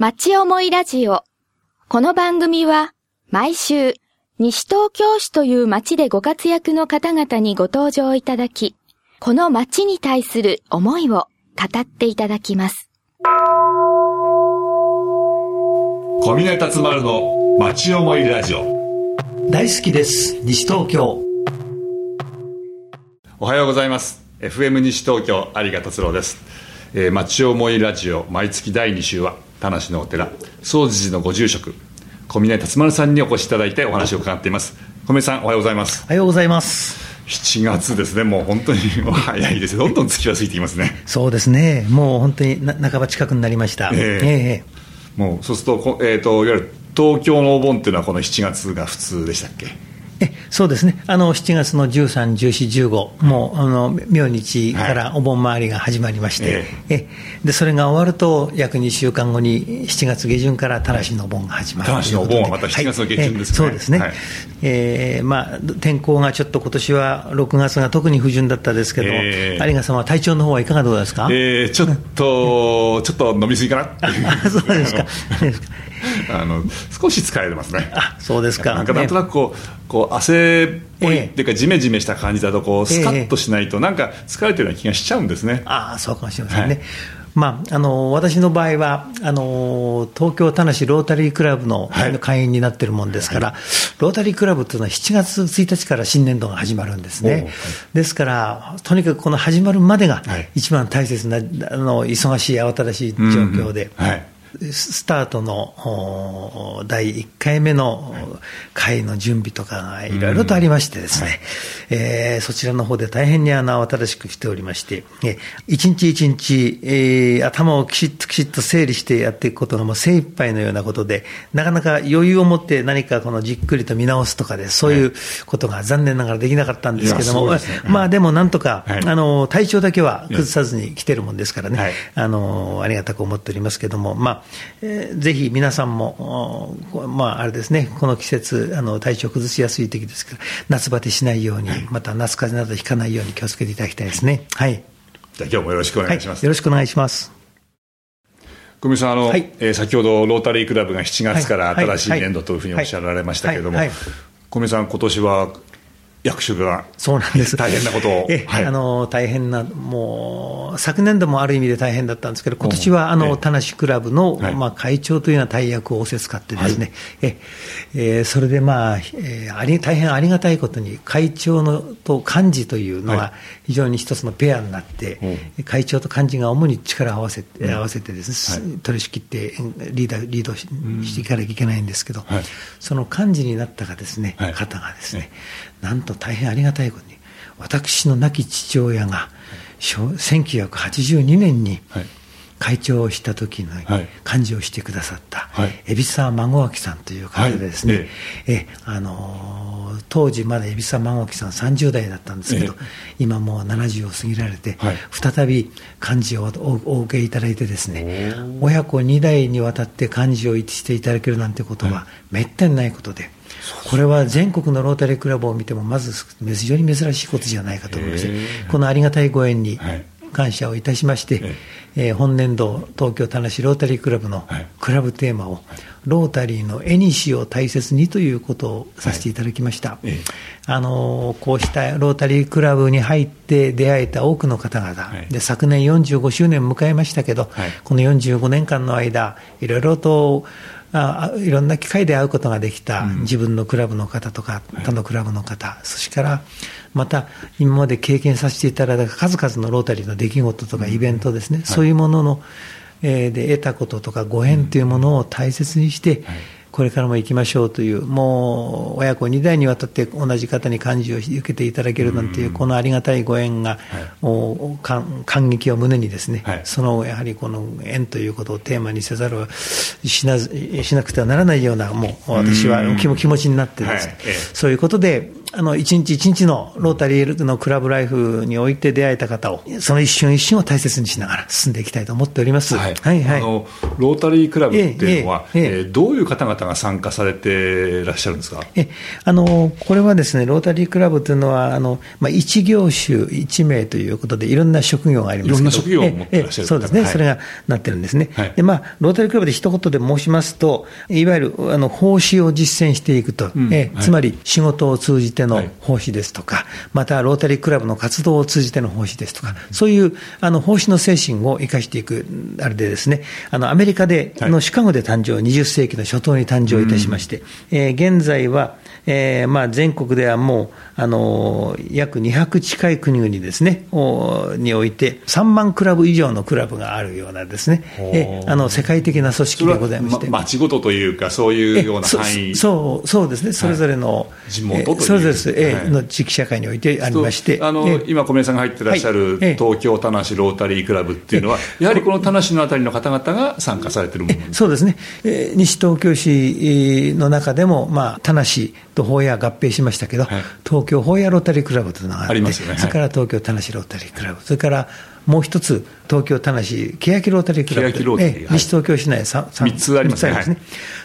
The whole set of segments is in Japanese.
町思いラジオ。この番組は毎週西東京市という町でご活躍の方々にご登場いただき、この町に対する思いを語っていただきます。小峰達丸の町思いラジオ。大好きです西東京おはようございます。FM 西東京有賀達郎です。えー、町思いラジオ毎月第2週は田無のお寺総持寺のご住職小峰達丸さんにお越しいただいてお話を伺っています。小峰さんおはようございます。おはようございます7月ですね。もう本当に 早いです。どんどん月は過ぎてきますね。そうですねもう本当にな半ば近くになりましたええもうそうするとこえっ、といわゆる東京のお盆っていうのはこの7月が普通でしたっけ？えそうですね。あの7月の13、14、15もうあの明日からお盆回りが始まりまして、えでそれが終わると約2週間後に7月下旬から田無のお盆が始まる田無のお盆はまた7月の下旬ですね。はいえ。そうですね、はい。えーまあ、天候がちょっと今年は6月が特に不順だったですけど、ええ。有賀さんは体調の方はいかがどうですか、えー、ちょっと、ちょっと飲みすぎかなそうですか あの少し疲れてますね。あそうですか。なんかなんとなくこう、こう汗っぽいええ。っていうか、じめじめした感じだと、こう、ええ。スカッとしないと、なんか疲れてるような気がしちゃうんですね。ああ、そうかもしれませんね。はい。まあ、あの私の場合はあの東京田無ロータリークラブのはい。会員になってるもんですから、ロータリークラブというのは7月1日から新年度が始まるんですおうはい。ね、ですから、とにかくこの始まるまでがはい。一番大切な、あの忙しい、慌ただしい状況で。うんうん。はいスタートのお第1回目の会の準備とかがいろいろとありましてですね、えーそちらの方で大変にあの慌ただしくしておりまして、えー一日一日、えー頭をきちっときちっと整理してやっていくことがもう精一杯のようなことで、なかなか余裕を持って何かこのじっくりと見直すとかで、そういうことが残念ながらできなかったんですけども、いやそうですね。まあでもなんとか、はい。あの体調だけは崩さずに来てるもんですからね、はい。あのありがたく思っておりますけども、まあえーぜひ皆さんも、おまあ、あれですね、この季節、あの体調崩しやすい時ですから、夏バテしないように、また夏風邪などひかないように気をつけていただきたいですね。はい、じゃあ今日もよろしくお願いします。はい、よろしくお願いします。小見さん、あの、はい。えー先ほどロータリークラブが7月からはい。新しい年度というふうにおっしゃられましたけれどもはい。はい、小見さん、今年は役所がそうなんです。大変なことを。え、はい。あの大変な、もう昨年度もある意味で大変だったんですけど、今年はあの、ええ。田無クラブの、はい。まあ、会長というような大役を仰せつかってですね、ええーそれでまあ、えーあり大変ありがたいことに、会長のと幹事というのはは、非常に一つのペアになって、会長と幹事が主に力を合わせて、合わせてですね、取り仕切ってリーダーリードししていかなきゃいけないんですけど、はい。その幹事になったがですね、はい。方がですね、なんと大変ありがたいことに、私の亡き父親が、小1982年にはい。会長をした時のはい。幹事をしてくださったはい、海老沢孫明さんという方でですね、はい。えあのー当時まだ海老沢孫明さん30代だったんですけど、え今もう70を過ぎられて、はい。再び幹事をおお受けいただいてですね、親子2代にわたって幹事をしていただけるなんてことはめったにないことで、これは全国のロータリークラブを見ても、まず非常に珍しいことじゃないかと思いまして、このありがたいご縁にはい。感謝をいたしまして、ええ。ー本年度、東京田無ロータリークラブのはい。クラブテーマを、ロータリーの絵にしを大切にということをさせていただきました。ええ。あのーこうしたロータリークラブに入って出会えた多くの方々、はい。で昨年45周年を迎えましたけど、はい。この45年間の間、いろいろとああいろんな機会で会うことができた、自分のクラブの方とか、他のクラブの方、そしてからまた今まで経験させていただいた数々のロータリーの出来事とかイベントですね、そういうものの、えーで得たこととかご縁というものを大切にして、これからも行きましょうという、もう親子2代にわたって同じ方に感じを受けていただけるなんていう、このありがたいご縁が、もう感感激を胸にですね、はい。そのやはりこの縁ということをテーマにせざるをしなしなくてはならないような、もう私は気も気持ちになってですね、そういうことで、あの一日一日のロータリーのクラブライフにおいて出会えた方を、その一瞬一瞬を大切にしながら進んでいきたいと思っております。はい、はいはい、あのロータリークラブっていうのは、ええええどういう方々が参加されていらっしゃるんですか？えあのこれはですね、ロータリークラブというのは、あのまあ、一業種一名ということで、いろんな職業がありますいろんな職業を持ってらっしゃるそうですね、はい、それがなってるんですね。でまあ、ロータリークラブで一言で申しますと、いわゆるあの奉仕を実践していくと、うん、えつまり仕事を通じての奉仕ですとか、またロータリークラブの活動を通じての奉仕ですとか、そういうあの奉仕の精神を生かしていくあれでですね、あのアメリカで、のシカゴで誕生、20世紀の初頭に誕生いたしまして、えー、現在は、えーまあ、全国ではもう、あの約200近い国々ですね、において、3万クラブ以上のクラブがあるようなですね、えあの世界的な組織でございまして。ま、町ごとというか、そういうような範囲。そうそうですね、それぞれの、はい、地元という、それぞれ、はい、の地域社会においてありまして、あの今、小宮さんが入ってらっしゃる東京田無ロータリークラブっていうのは、やはりこの田無のあたりの方々が参加されてるものそうですね、え西東京市の中でも、まあ、田無と法屋合併しましたけど、はい、東京法屋ロータリークラブというのがあって、ありますよね、それから東京田無ロータリークラブ、それからもう一つ、東京田無欅ロータリークラブ、ええ、西東京市内 3, 3, つありますね。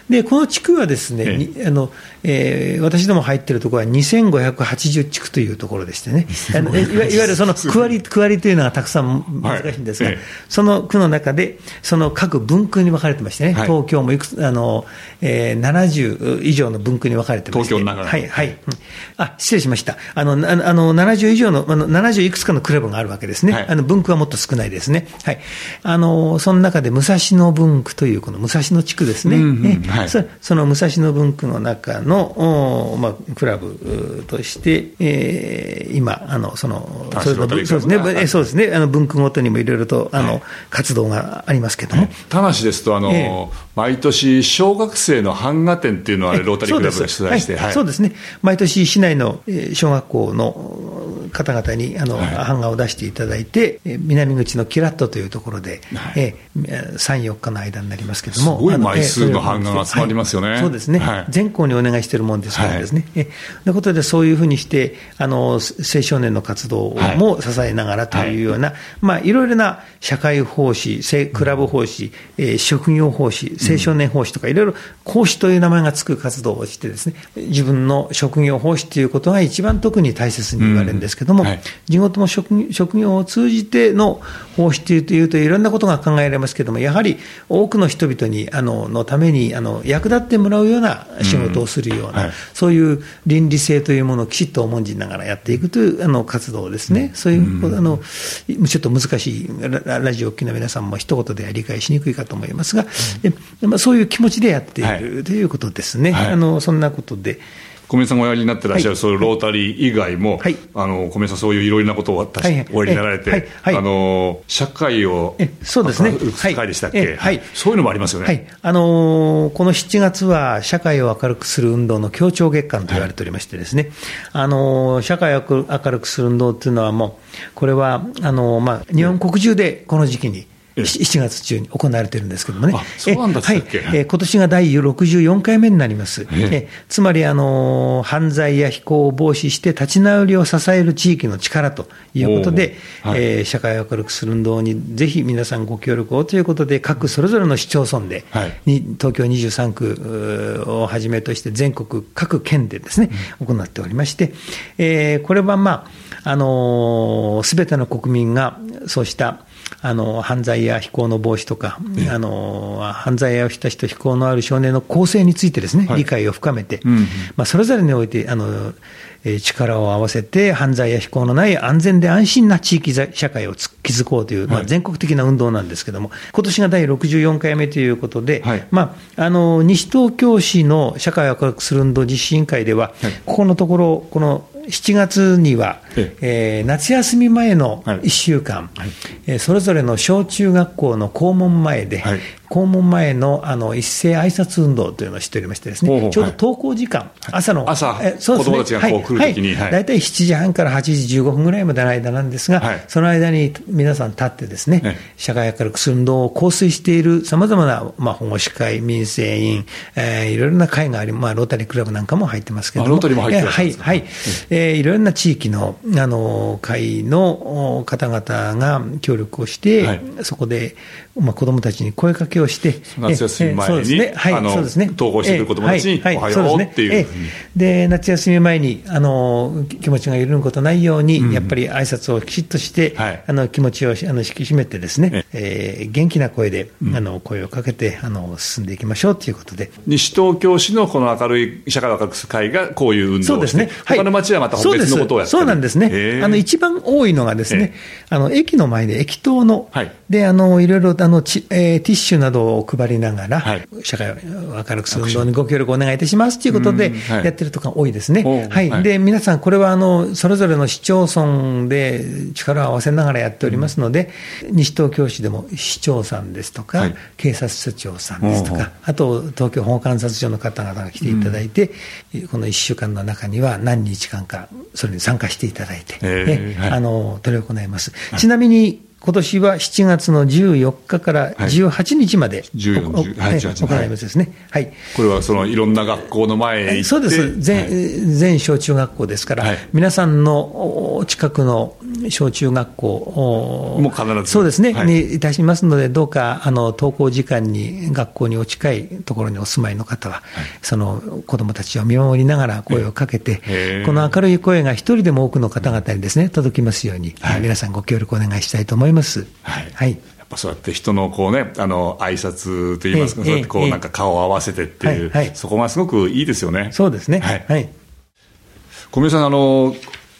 でこの地区はですね、ええ。あのえー、私ども入っているところは2580地区というところでしてね、あのいわいわゆるその区。割り区割りというのがたくさん難しいんですが、はいえ、その区の中で、その各分区に分かれてましてね、はい、東京もいくつあの、えー、70以上の分区に分かれてまして、東京の中はいはい、うん、あ失礼しました、あのあの70以上のあの、70いくつかのクラブがあるわけですね、はい、あの分区はもっと少ないですね、はい、あのその中で武蔵野分区という、この武蔵野地区ですね。うんうんはい、そその武蔵野文区の中の、まあ、クラブとして、えー、今、あのそのそうですね、そうですね。あの文区ごとにもいろいろとあの、はい、活動がありますけども。田無ですとあの、えー、毎年、小学生の版画展っていうのは、ロータリークラブが取材して、そうですね、毎年、市内の小学校の方々にあの、版画を出していただいて、南口のキラットというところで、はい、えー、3、4日の間になりますけども、すごい枚数の版画が集まりますよね、はい、そうですね、はい、全校にお願いしているもんですからですね、はい、えということで、そういうふうにしてあの、青少年の活動も支えながらというような、まあ、いろいろな社会奉仕、クラブ奉仕、えー、職業奉仕、青少年奉仕とか、いろいろ講師という名前がつく活動をしてですね、自分の職業奉仕ということが一番特に大切に言われるんですけども、地元の職職業を通じての奉仕というと、いろんなことが考えられますけれども、やはり多くの人々にあののためにあの役立ってもらうような仕事をするような、うん。はい、そういう倫理性というものをきちっと重んじながらやっていくというあの活動ですね、そういう、うん、あのちょっと難しいラ、ラジオを聴きの皆さんも一言では理解しにくいかと思いますが、うん、まあ、そういう気持ちでやっている、ということですね、はい、あのそんなことで。小宮さんがおやりになってらっしゃる、はい、そういうロータリー以外も、はい、あの小宮さん、そういういろいろなことを私、はい、おやりになられて、あの社会をそうですね、会でしたっけ、はい。そういうのもありますよね、あのー、この7月は、社会を明るくする運動の協調月間と言われておりましてですね、あのー、社会を明るくする運動っていうのはもう、これはあのー、まあ、日本国中でこの時期に、7月中に行われてるんですけどもね、そうなんはい、え今年が第64回目になります。えつまり、あの犯罪や非行を防止して立ち直りを支える地域の力ということで、はい、えー、社会を明るくする運動にぜひ皆さんご協力をということで、各それぞれの市町村で、はい、に東京23区をはじめとして全国各県でですね、行っておりまして、えー、これはまあ、あのす、べての国民がそうしたあの犯罪や非行の防止とか、あの犯罪をした人、非行のある少年の構成についてですね、はい、理解を深めて、うん、まあ、それぞれにおいてあの、え力を合わせて、犯罪や非行のない安全で安心な地域社会を築こうという、まあ、全国的な運動なんですけれども、今年が第64回目ということで、はい、まあ、あの西東京市の社会を明るくする運動実施委員会では、はい、ここのところ、この7月には、ええ。ー夏休み前の1週間、えーそれぞれの小中学校の校門前で、はい。校門前のあの一斉挨拶運動というのをしておりましてですね、ちょうど登校時間、朝の、朝えそうですね。子供たちがこう来る時にはい。大体7時半から8時15分ぐらいまでの間なんですが、はい。その間に皆さん立ってですね、ええ。社会明るくする運動を構成しているさまざまな、まあ、保護司会、民生委員、えーいろいろな会があり、まあ、ロータリークラブなんかも入ってますけれどロータリーも入ってらっしゃるんですはい、はい、えーいろいろな地域のあの会のお方々が協力をして、はい。そこで、まあ、子どもたちに声かけをして、夏休み前にですね。はいそうですね。登校してくる子どもたちにおはようっていう。えーで夏休み前にあの気持ちが緩むことないように、やっぱり挨拶をきちっとして、はい。あの気持ちをあの引き締めてですね、ええ。ー元気な声で、あの声をかけてあの進んでいきましょうということで。西東京市のこの明るい社会を明るくする会がこういう運動をして、そうですね。はい。他の町はまた別のことをやってる。そうなんですね。あの、一番多いのがですね、あの、駅の前で駅頭の、はい。で、あの、いろいろ、あの、ちえーティッシュなどを配りながら、はい。社会を明るくする運動にご協力お願いいたしますということでやってるとか多いですね。はい。はい。で、皆さん、これは、あの、それぞれの市町村で力を合わせながらやっておりますので、西東京市でも市長さんですとか、はい。警察署長さんですとか、あと東京保護観察所の方々が来ていただいて、この1週間の中には何日間か、それに参加していただいて、へーあの取り行います。ちなみに今年は7月の14日から18日まで、14はい。え18行いますですね。はい。これはそのいろんな学校の前へそうです、全,、はい。全小中学校ですから、はい。皆さんのお近くの小中学校おもう必ず。そうですね、はい。にいたしますので、どうかあの登校時間に学校にお近いところにお住まいの方は、その子どもたちを見守りながら声をかけてこの明るい声が一人でも多くの方々にですね届きますように、はい。皆さんご協力お願いしたいと思います。はい。はい。やっぱそうやって人のこうね、あの挨拶といいますか、ええそうやってこええ。うなんか顔を合わせてっていう、はいはい。そこがすごくいいですよね。そうですね。はい。はい。小宮さん、あの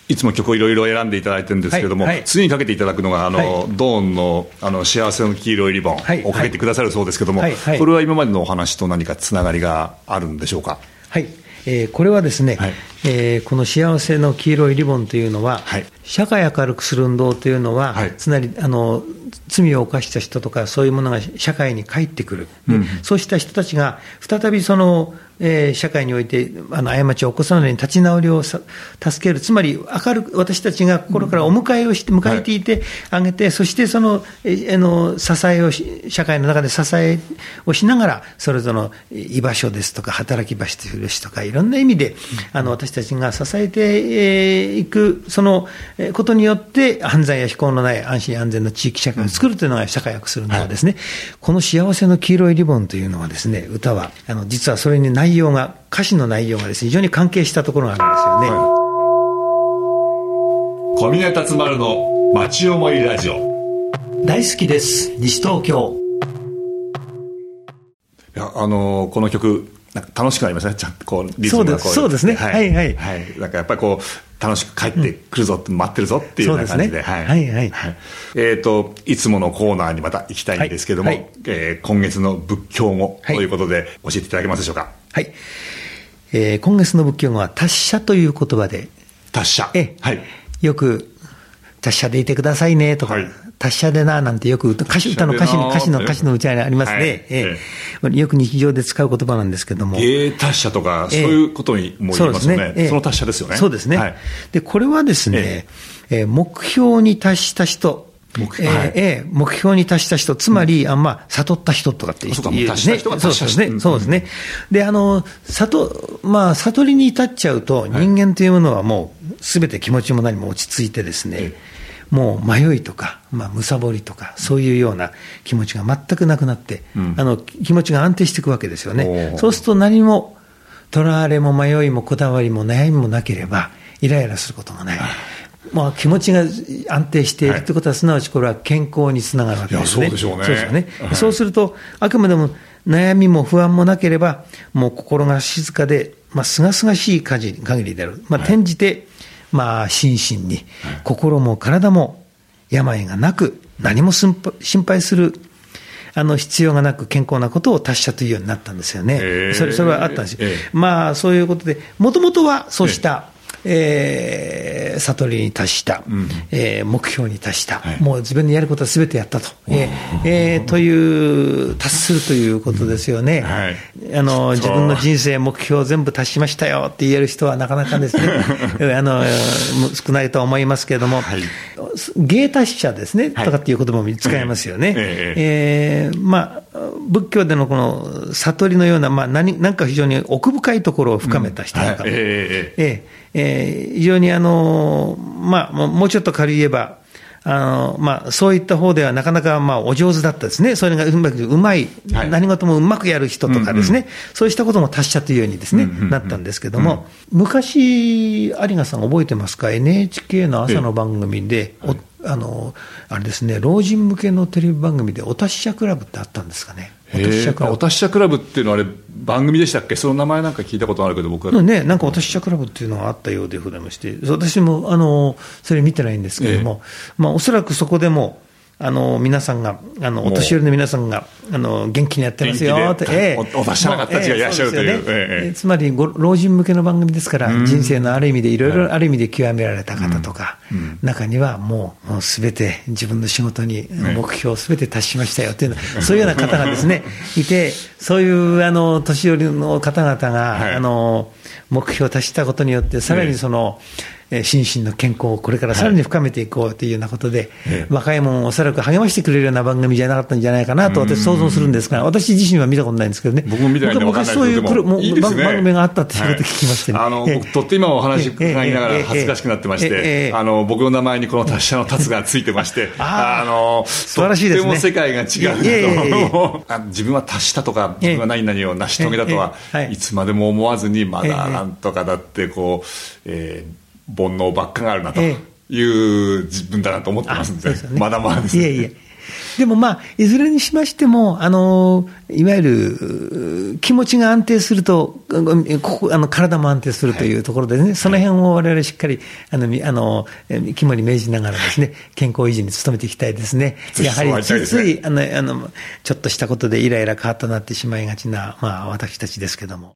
いつも曲をいろいろ選んでいただいてるんですけども、はいはい。次にかけていただくのが、あの、はい。ドーンのあの幸せの黄色いリボンはいをかけてくださるそうですけども、はいはい。これは今までのお話と何かつながりがあるんでしょうか？はい、えーこれはですね、はいえーこの幸せの黄色いリボンというのは、はい。社会明るくする運動というのは、はい。つまりあの罪を犯した人とか、そういうものが社会に帰ってくる、でそうした人たちが再びその、えー社会においてあの過ちを起こさないように立ち直りをさ助ける、つまり明るく私たちが心からお迎えをして、迎えていてあげて、そしてそのえの支えをし、社会の中で支えをしながら、それぞれの居場所ですとか、働き場所ですとか、いろんな意味で、あの私たちが支えてえーいく、そのえーことによって、犯罪や非行のない安心安全な地域社会を作るというのが社会を良くするのですね、この幸せの黄色いリボンというのはですね、歌は、あの実はそれに内容が、歌詞の内容がですね、非常に関係したところがあるんですよね。小峰達丸の町思いラジオ。大好きです、西東京。いやあのこの曲なんか楽しくなりますね、ちゃんとこうリズムがこそうです。そうですね。はい。はいはい、なんかやっぱりこう楽しく帰ってくるぞって、待ってるぞっていうような感じで、ですね。はい。はいはい。えっ、といつものコーナーにまた行きたいんですけども、はい。はいえー今月の仏教語はいとい。うことで教えていただけますでしょうか？はい。えー今月の仏教語は達者という言葉で、達者。え。はい。よく、達者でいてくださいねとか、はい達者でななんてよく歌歌詞歌の歌詞に歌詞の歌詞のうちにありますね、はいええよく日常で使う言葉なんですけども、芸達者とか、そうええいうことにも言いますよね。そええの達者ですよね。そうですね。はい。で、これはですね、えー目標に達した人、目標はいえーえー目標に達した人、つまり、あまあ、悟った人とかって言うか言う達しそうですね。そうですね。で、あの、悟、まあ、悟りに至っちゃうと、人間というものはもう、すべて気持ちも何も落ち着いてですね、えもう迷いとか、まあ、むさぼりとか、そういうような気持ちが全くなくなって、んあの気持ちが安定していくわけですよね。そうすると何も、とらわれも迷いもこだわりも悩みもなければ、イライラすることもない。まあ、気持ちが安定しているということは、すなわちこれは健康につながるわけですね。そうでしょうねそうですよね。はいそうすると、あくまでも悩みも不安もなければ、もう心が静かで、まあ、すがすがしい限りである。まあ、転じて、まあ、心身に、心も体も病がなく、何も心配する、あの、必要がなく健康なことを達者というようになったんですよね。それ、それはあったんです。まあ、そういうことで、もともとはそうした、えー、悟りに達した、うん。えー目標に達した、はい。もう自分のやることはすべてやったと、えーえーという、達するということですよね。はい。あの自分の人生、目標全部達しましたよって言える人はなかなかですね、あの少ないとは思いますけれども、はい。芸達者ですね、はい。とかっていう言葉も使えますよね。ええーまあ、仏教でのこの悟りのような、まあ何、なんか非常に奥深いところを深めた人とか、はい。ええええ。えええー非常にあの、まあ、もうちょっと軽い言えば、あのまあ、そういった方ではなかなかまあお上手だったですね、それがうまくうまい、はい。何事もうまくやる人とかですね、そうしたことも達者というようにですね、うんうんうんなったんですけども、昔、有賀さん覚えてますか、NHK の朝の番組で、おあのあれですね、老人向けのテレビ番組で、お達者クラブってあったんですかね。お達者クラブ。っていうのはあれ番組でしたっけ？その名前なんか聞いたことあるけど僕は、ね、なんか私社クラブっていうのがあったようでございまして、私もあのそれ見てないんですけれども、まあ、おそらくそこでも、あの皆さんが、あのお年寄りの皆さんがあの元気にやってますよって、元気でおお達者な方たちがいらっしゃるというえええつまりご老人向けの番組ですから、人生のある意味で、いろいろある意味で極められた方とか、中にはもうすべて自分の仕事に目標すべて達しましたよっていうそういうような方がですね、いて、そういうあの年寄りの方々が、はい。あの目標を達したことによって、さらにその、えー心身の健康をこれからさらに深めていこうというようなことで、ええ。若い者をおそらく励ましてくれるような番組じゃなかったんじゃないかなと私想像するんですが、私自身は見たことないんですけどね。僕も見てないんで僕はわかんないですけど昔そういうプロもいいね。番組があったっていうことを聞きましてね。はい。あのええ。僕とって今お話伺いながええら恥ずかしくなってましてえあの僕の名前にこの達者の達がついてまして あー。の素晴らしいですね。とっても世界が違ういえいえいえいえ。なとあ自分は達したとかええ自分は何々を成し遂げたとはい。いつまでも思わずにまええ。だなんとかだってこうえー煩悩ばっかがあるなとえいう自分だなと思ってますんでそうですよね。まだまだですね。いえいえ。でもまあ、いずれにしましても、あの、いわゆる、気持ちが安定すると、ここあの体も安定するというところでね、その辺を我々しっかり、あの、みあの、え肝に銘じながらですね、健康維持に努めていきたいですね。やはり、ついつい、あの、あの、ちょっとしたことでイライラカーッとなってしまいがちな、まあ、私たちですけども。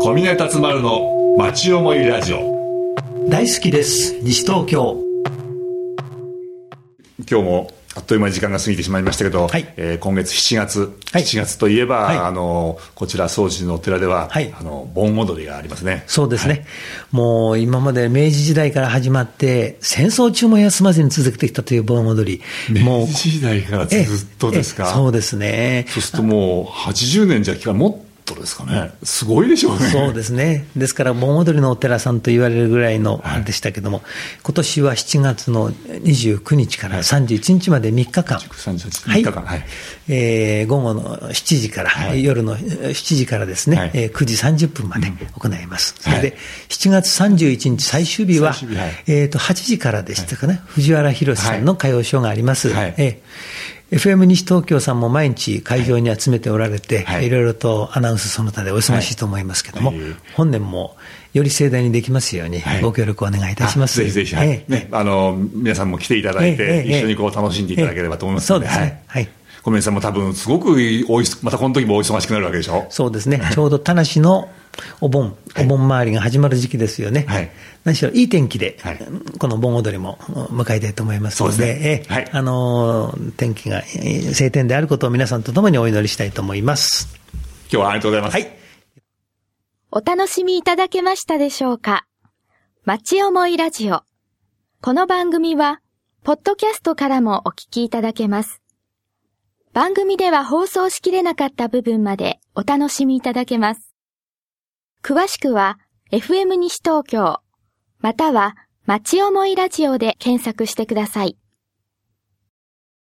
小峰達丸の町思いラジオ大好きです。西東京。今日もあっという間に時間が過ぎてしまいましたけど、はいえー今月7月、はい7月といえば、はいあのこちら総持のお寺では、はいあの盆踊りがありますね。そうですね、もう今まで明治時代から始まって、戦争中も休まずに続けてきたという盆踊り、もう明治時代からずっとですか？ええそうですね。そうするともう80年じゃきかもっとですかね。すごいでしょうね。そうですね。ですから、盆踊りのお寺さんと言われるぐらいのでしたけども、今年は7月の29日から31日まで3日間。38日間はいえー午後の7時から、はい夜の7時からですね、はいえー9時30分まで行います。それはいで、7月31日最終日は、日はいえーと、8時からでしたかね、藤原宏さんの歌謡ショーがあります。はいえー FM 西東京さんも毎日会場に集めておられて、はい。い、ろいろとアナウンスその他でお忙しいと思いますけども、はい。本年もより盛大にできますようにはい。ご協力お願いいたします。あぜひぜひ、はい。ええ。ね、あの皆さんも来ていただいて、一緒にこう楽しんでいただければと思いますので、そうですね。はい。はい小宮さんも多分すごくおいしまたこの時もお忙しくなるわけでしょ？そうですね、ちょうど田無のお盆、お盆回りが始まる時期ですよね、はい。何しろいい天気で、はい。この盆踊りも迎えたいと思いますので、そうですね。ええはい。あのー天気がえー晴天であることを皆さんと共にお祈りしたいと思います。今日はありがとうございます。はい。お楽しみいただけましたでしょうか？町思いラジオ。この番組は、ポッドキャストからもお聞きいただけます。番組では放送しきれなかった部分までお楽しみいただけます。詳しくは、FM 西東京、または、町思いラジオで検索してください。